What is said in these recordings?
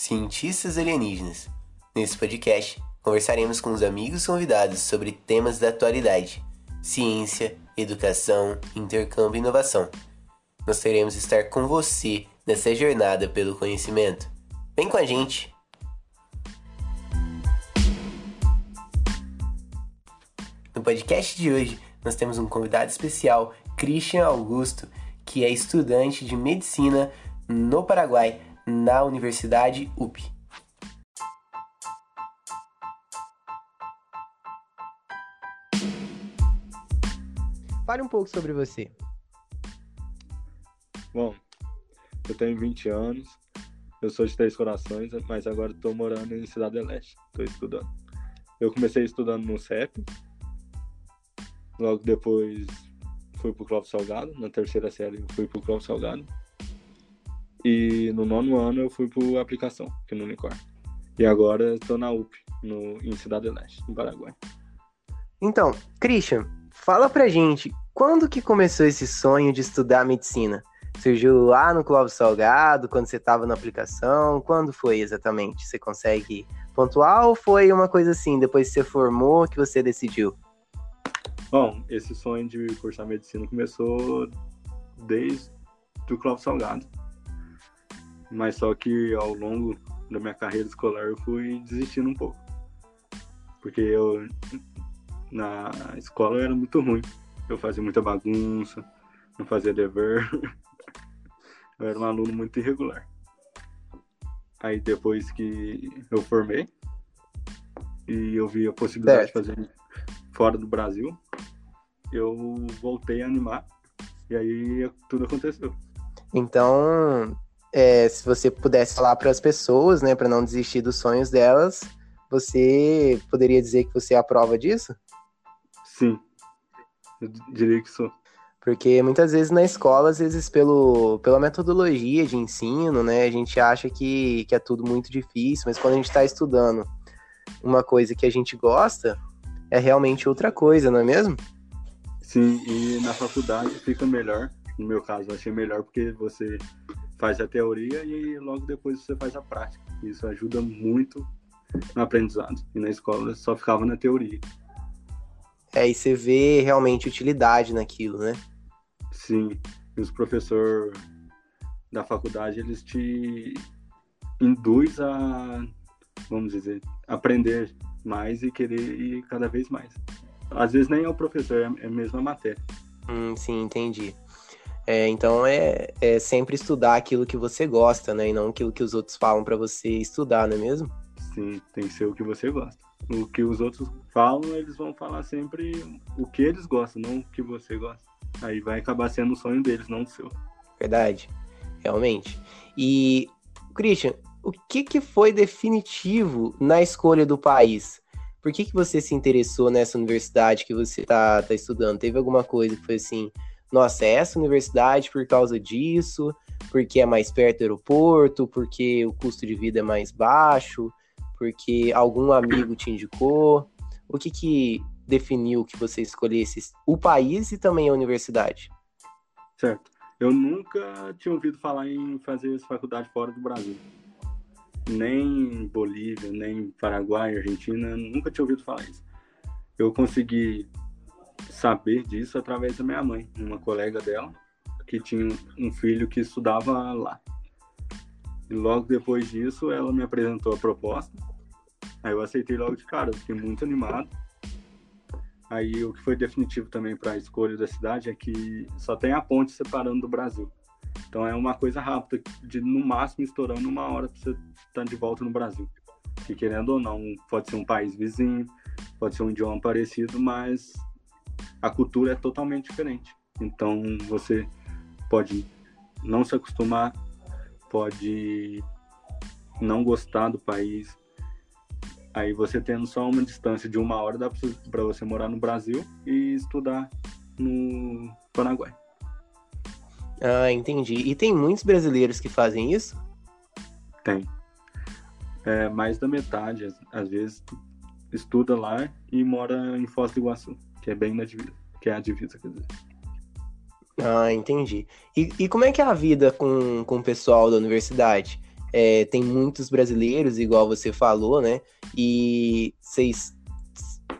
Cientistas Alienígenas. Nesse podcast, conversaremos com os amigos convidados sobre temas da atualidade, ciência, educação, intercâmbio e inovação. Nós teremos estar com você nessa jornada pelo conhecimento. Vem com a gente! No podcast de hoje, nós temos um convidado especial, Christian Augusto, que é estudante de medicina no Paraguai na Universidade UP. Fale um pouco sobre você. Bom, eu tenho 20 anos, eu sou de Três Corações, mas agora estou morando em Cidade Leste, estou estudando. Eu comecei estudando no CEP, logo depois fui para o Clóvis Salgado, na terceira série fui para o Clóvis Salgado, e no nono ano eu fui para aplicação, aqui no Unicor. E agora estou na UP, no, em Cidade Leste, no Paraguai. Então, Christian, fala pra gente, quando que começou esse sonho de estudar medicina? Surgiu lá no Clóvis Salgado, quando você estava na aplicação? Quando foi exatamente? Você consegue pontuar ou foi uma coisa assim, depois que você formou, que você decidiu? Bom, esse sonho de cursar medicina começou desde o Clóvis Salgado. Mas só que ao longo da minha carreira escolar eu fui desistindo um pouco. Porque eu na escola eu era muito ruim. Eu fazia muita bagunça, não fazia dever. eu era um aluno muito irregular. Aí depois que eu formei e eu vi a possibilidade certo. de fazer fora do Brasil, eu voltei a animar e aí tudo aconteceu. Então, é, se você pudesse falar para as pessoas, né, para não desistir dos sonhos delas, você poderia dizer que você é a prova disso? Sim, eu diria que sou. Porque muitas vezes na escola, às vezes pelo, pela metodologia de ensino, né, a gente acha que, que é tudo muito difícil, mas quando a gente está estudando uma coisa que a gente gosta, é realmente outra coisa, não é mesmo? Sim, e na faculdade fica melhor. No meu caso, eu achei melhor porque você faz a teoria e logo depois você faz a prática. Isso ajuda muito no aprendizado. E na escola só ficava na teoria. É, e você vê realmente utilidade naquilo, né? Sim. E os professores da faculdade, eles te induz a, vamos dizer, aprender mais e querer ir cada vez mais. Às vezes nem é o professor, é, é a mesma matéria. Hum, sim, entendi. É, então é, é sempre estudar aquilo que você gosta, né? E não aquilo que os outros falam para você estudar, não é mesmo? Sim, tem que ser o que você gosta. O que os outros falam, eles vão falar sempre o que eles gostam, não o que você gosta. Aí vai acabar sendo o sonho deles, não o seu. Verdade, realmente. E, Christian, o que, que foi definitivo na escolha do país? Por que, que você se interessou nessa universidade que você está tá estudando? Teve alguma coisa que foi assim, nossa, é essa universidade por causa disso, porque é mais perto do aeroporto, porque o custo de vida é mais baixo, porque algum amigo te indicou? O que que definiu que você escolhesse o país e também a universidade? Certo. Eu nunca tinha ouvido falar em fazer faculdade fora do Brasil. Nem Bolívia, nem Paraguai, Argentina, nunca tinha ouvido falar isso. Eu consegui saber disso através da minha mãe, uma colega dela, que tinha um filho que estudava lá. E logo depois disso, ela me apresentou a proposta. Aí eu aceitei logo de cara, fiquei muito animado. Aí o que foi definitivo também para a escolha da cidade é que só tem a ponte separando do Brasil. Então é uma coisa rápida, de no máximo estourando uma hora para você estar tá de volta no Brasil. Que querendo ou não, pode ser um país vizinho, pode ser um idioma parecido, mas a cultura é totalmente diferente. Então você pode não se acostumar, pode não gostar do país. Aí você tendo só uma distância de uma hora dá para você morar no Brasil e estudar no Paraguai. Ah, entendi. E tem muitos brasileiros que fazem isso? Tem. É, mais da metade, às, vezes, estuda lá e mora em Foz do Iguaçu que é bem na divisa, que é a divisa, quer dizer. Ah, entendi. E, e como é que é a vida com, com o pessoal da universidade? é, tem muitos brasileiros, igual você falou, né? E vocês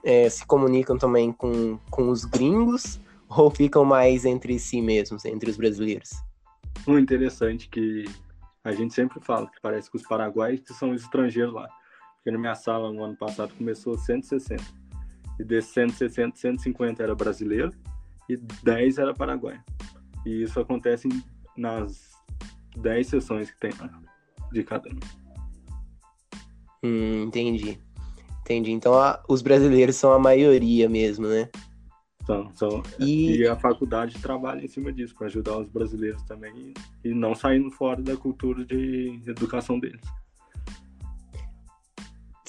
é, se comunicam também com, com os gringos ou ficam mais entre si mesmos, entre os brasileiros? O interessante que a gente sempre fala que parece que os paraguaios são os estrangeiros lá. Porque na minha sala no ano passado começou 160. E desses 160, 150 era brasileiro e 10 era paraguaio. E isso acontece nas 10 sessões que tem lá, de cada um. Hum, entendi. Entendi. Então a, os brasileiros são a maioria mesmo, né? São, são. E... e a faculdade trabalha em cima disso, para ajudar os brasileiros também e não saindo fora da cultura de educação deles.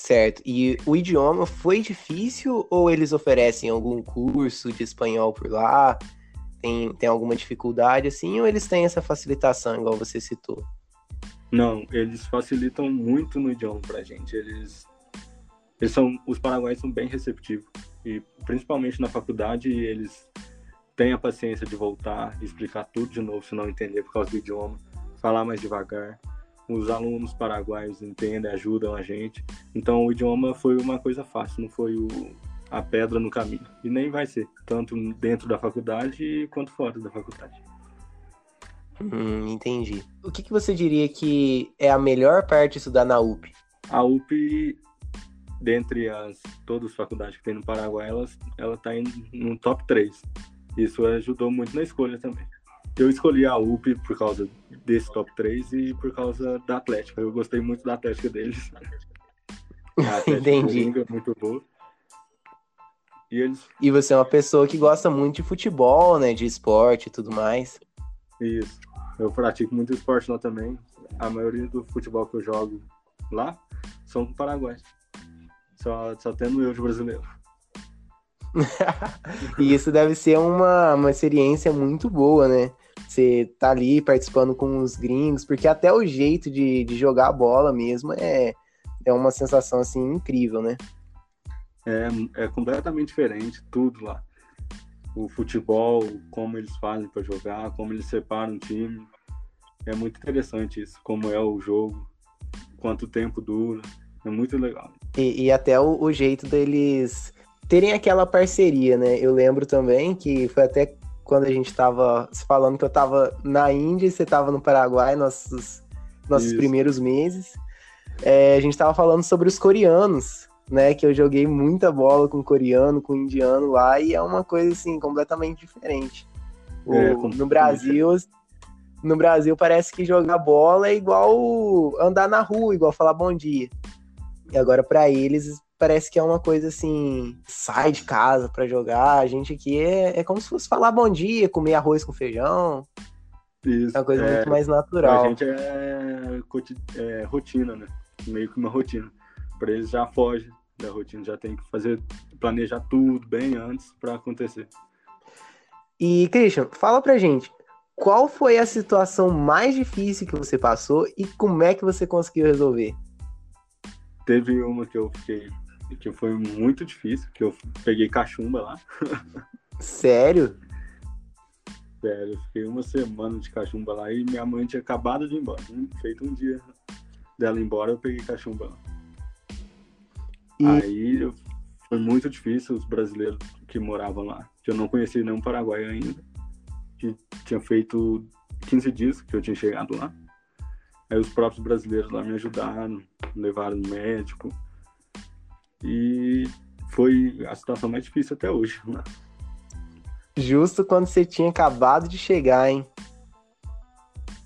Certo. E o idioma foi difícil ou eles oferecem algum curso de espanhol por lá? Tem, tem alguma dificuldade assim ou eles têm essa facilitação, igual você citou? Não, eles facilitam muito no idioma pra gente. Eles eles são, os paraguaios são bem receptivos e principalmente na faculdade eles têm a paciência de voltar e explicar tudo de novo se não entender por causa do idioma, falar mais devagar. Os alunos paraguaios entendem, ajudam a gente. Então o idioma foi uma coisa fácil, não foi o, a pedra no caminho. E nem vai ser, tanto dentro da faculdade quanto fora da faculdade. Hum, entendi. O que, que você diria que é a melhor parte de estudar na UP? A UP dentre as todas as faculdades que tem no Paraguai, ela, ela tá no top 3. Isso ajudou muito na escolha também. Eu escolhi a UP por causa desse top 3 e por causa da Atlética. Eu gostei muito da Atlética deles. A Atlética Entendi. É muito boa. E, eles... e você é uma pessoa que gosta muito de futebol, né? De esporte e tudo mais. Isso. Eu pratico muito esporte lá também. A maioria do futebol que eu jogo lá são do Paraguai. Só, só tendo eu de brasileiro. e isso deve ser uma, uma experiência muito boa, né? Você tá ali participando com os gringos, porque até o jeito de, de jogar a bola mesmo é, é uma sensação assim incrível, né? É, é completamente diferente tudo lá. O futebol, como eles fazem para jogar, como eles separam o time. É muito interessante isso, como é o jogo, quanto tempo dura. É muito legal. E, e até o, o, jeito deles terem aquela parceria, né? Eu lembro também que foi até quando a gente tava falando que eu tava na Índia e você tava no Paraguai, nossos, nossos primeiros meses. É, a gente tava falando sobre os coreanos, né? Que eu joguei muita bola com coreano, com indiano lá, e é uma coisa assim, completamente diferente. O, é, no Brasil, no Brasil parece que jogar bola é igual andar na rua, igual falar bom dia. E agora, para eles, parece que é uma coisa assim, sai de casa para jogar. A gente aqui é, é como se fosse falar bom dia, comer arroz com feijão. Isso, é uma coisa é, muito mais natural. A gente é, é, rotina, né? Meio que uma rotina. Para eles já foge da rotina, já tem que fazer, planejar tudo bem antes para acontecer. E, Christian, fala pra gente, qual foi a situação mais difícil que você passou e como é que você conseguiu resolver? Teve uma que eu fiquei. Que foi muito difícil, que eu peguei cachumba lá. Sério? Sério, eu fiquei uma semana de cachumba lá e minha mãe tinha acabado de ir embora. Feito um dia dela embora, eu peguei cachumba lá. E... Aí eu, foi muito difícil os brasileiros que moravam lá. Que eu não conhecia nenhum paraguaio ainda. Que tinha feito 15 dias que eu tinha chegado lá. Aí os próprios brasileiros lá me ajudaram, levaram no médico. E foi a situação mais difícil até hoje. Né? Justo quando você tinha acabado de chegar, hein?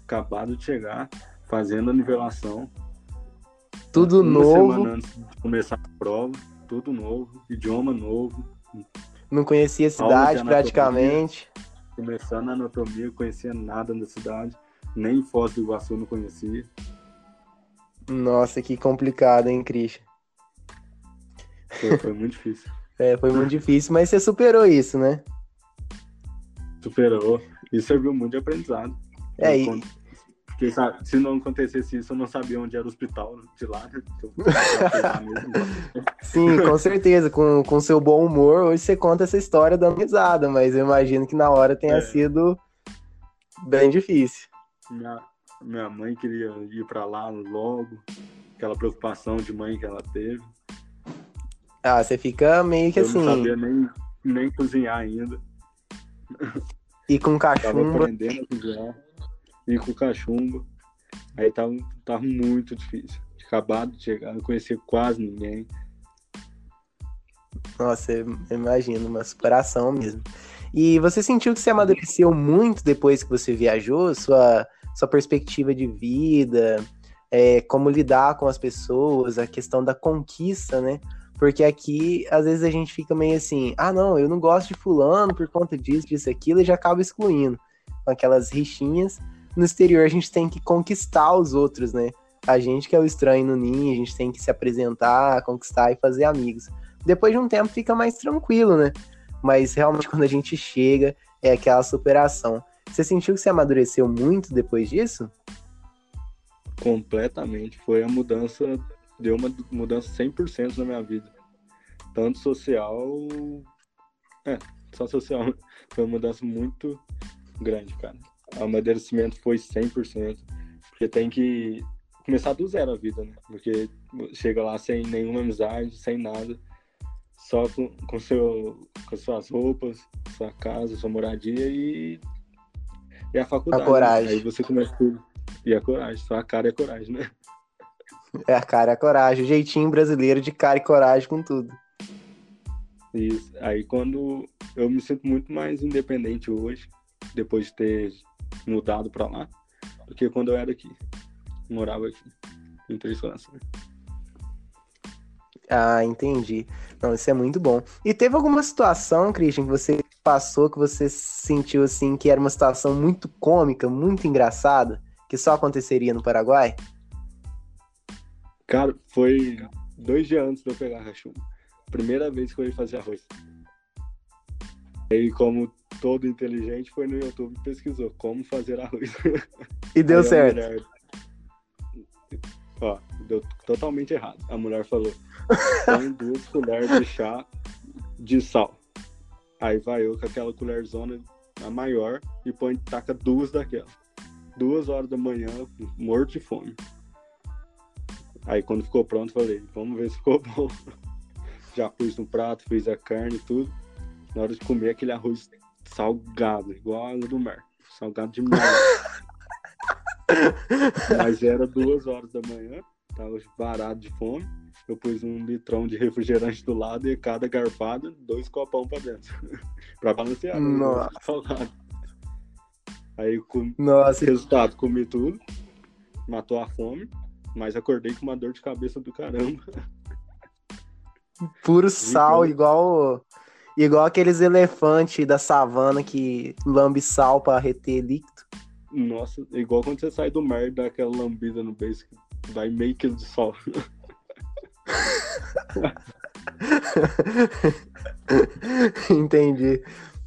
Acabado de chegar, fazendo a nivelação. Tudo Uma novo. semana antes de começar a prova, tudo novo, idioma novo. Não conhecia a cidade praticamente. Começando a anatomia, conhecia nada da cidade nem Foz do Iguaçu não conhecia. Nossa, que complicado, hein, Christian? Foi, foi muito difícil. é, foi muito difícil, mas você superou isso, né? Superou. E serviu muito de aprendizado. É, e... Porque, sabe, se não acontecesse isso, eu não sabia onde era o hospital de lá. Né? Sim, com certeza. Com, com seu bom humor, hoje você conta essa história dando risada, mas eu imagino que na hora tenha é. sido bem difícil. Minha, Minha mãe queria ir para lá logo, aquela preocupação de mãe que ela teve. Ah, você fica meio que eu assim. não sabia nem, nem cozinhar ainda. E com Tava cachumba. aprendendo a cozinhar. E com cachumba. Aí tava, tava muito difícil. Acabado de chegar, não conhecia quase ninguém. Nossa, eu imagino, uma superação mesmo. E você sentiu que você amadureceu muito depois que você viajou? Sua, sua perspectiva de vida, é, como lidar com as pessoas, a questão da conquista, né? Porque aqui, às vezes, a gente fica meio assim, ah, não, eu não gosto de fulano por conta disso, disso, aquilo, e já acaba excluindo. Com aquelas rixinhas. No exterior, a gente tem que conquistar os outros, né? A gente que é o estranho no ninho, a gente tem que se apresentar, conquistar e fazer amigos. Depois de um tempo fica mais tranquilo, né? Mas realmente quando a gente chega, é aquela superação. Você sentiu que você amadureceu muito depois disso? Completamente. Foi a mudança, deu uma mudança 100% na minha vida. Tanto social. É, só social. Foi uma mudança muito grande, cara. O amadurecimento foi 100%. Porque tem que começar do zero a vida, né? Porque chega lá sem nenhuma amizade, sem nada. Só com, com, seu, com suas roupas, sua casa, sua moradia e, e a faculdade. A coragem. Aí você começa tudo. E a coragem, só a cara e a coragem, né? É a cara e a coragem, o jeitinho brasileiro de cara e coragem com tudo. Isso. Aí quando eu me sinto muito mais independente hoje, depois de ter mudado pra lá, do que quando eu era aqui. Morava aqui, em Três Corações. Ah, entendi. Não, isso é muito bom. E teve alguma situação, Christian, que você passou, que você sentiu assim, que era uma situação muito cômica, muito engraçada, que só aconteceria no Paraguai? Cara, foi dois dias antes de eu pegar a cachumba. Primeira vez que eu ia fazer arroz. Aí, como todo inteligente, foi no YouTube e pesquisou como fazer arroz. E deu Aí certo. mulher- Ó, deu totalmente errado. A mulher falou: põe duas colheres de chá de sal. Aí vai eu com aquela colherzona, a maior, e põe, taca duas daquela. Duas horas da manhã, morto de fome. Aí quando ficou pronto, falei, vamos ver se ficou bom. Já pus no prato, fiz a carne e tudo. Na hora de comer aquele arroz salgado, igual a água do mar. Salgado demais. Mas era duas horas da manhã, tava varado de fome. Eu pus um litrão de refrigerante do lado e cada garfada, dois copão pra dentro. pra balancear. né? Nossa. Salgado. Aí, com Nossa, resultado, comi tudo, matou a fome, mas acordei com uma dor de cabeça do caramba. puro sal, igual igual aqueles elefantes da savana que lambe sal pra reter líquido. Nossa, igual quando você sai do mar e dá aquela lambida no beijo, que vai meio quilo de sol. Entendi.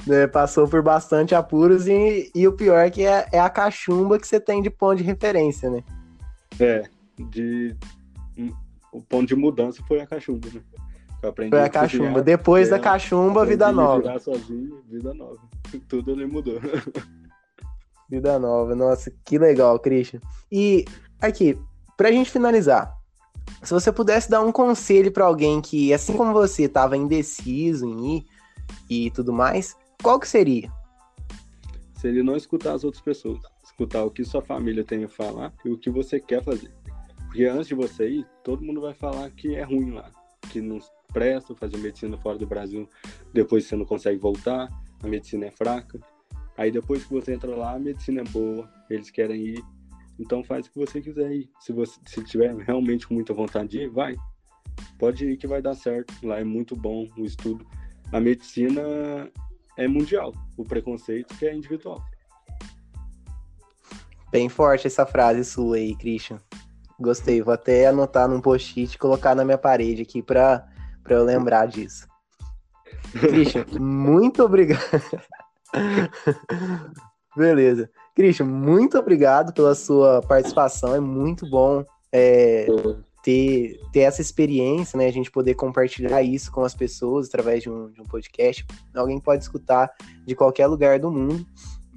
É, passou por bastante apuros e, e o pior é que é, é a cachumba que você tem de ponto de referência, né? É, de. O ponto de mudança foi a cachumba, né? Eu aprendi Foi a cozinhar, cachumba. Depois da é, cachumba, vida a nova. sozinho, vida nova. Tudo ali mudou. Vida nova. Nossa, que legal, Christian. E aqui, pra gente finalizar, se você pudesse dar um conselho pra alguém que, assim como você, tava indeciso em ir e tudo mais, qual que seria? Seria não escutar as outras pessoas. Escutar o que sua família tem a falar e o que você quer fazer. Porque antes de você ir, todo mundo vai falar que é ruim lá. Que não presta fazer medicina fora do Brasil. Depois você não consegue voltar. A medicina é fraca. Aí depois que você entra lá, a medicina é boa. Eles querem ir. Então faz o que você quiser ir. Se você se tiver realmente muita vontade de ir, vai. Pode ir que vai dar certo. Lá é muito bom o estudo. A medicina é mundial. O preconceito que é individual. Bem forte essa frase sua aí, Christian. Gostei, vou até anotar num post-it e colocar na minha parede aqui pra eu lembrar disso. Christian, muito obrigado. Beleza. Christian, muito obrigado pela sua participação. É muito bom é, ter, ter essa experiência, né? A gente poder compartilhar isso com as pessoas através de um, de um podcast. Alguém pode escutar de qualquer lugar do mundo.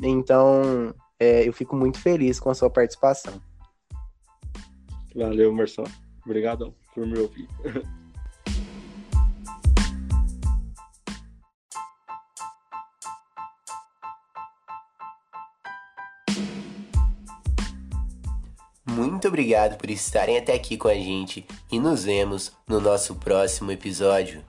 Então, é, eu fico muito feliz com a sua participação. Valeu, Marcelo. Obrigado por me ouvir. Muito obrigado por estarem até aqui com a gente e nos vemos no nosso próximo episódio.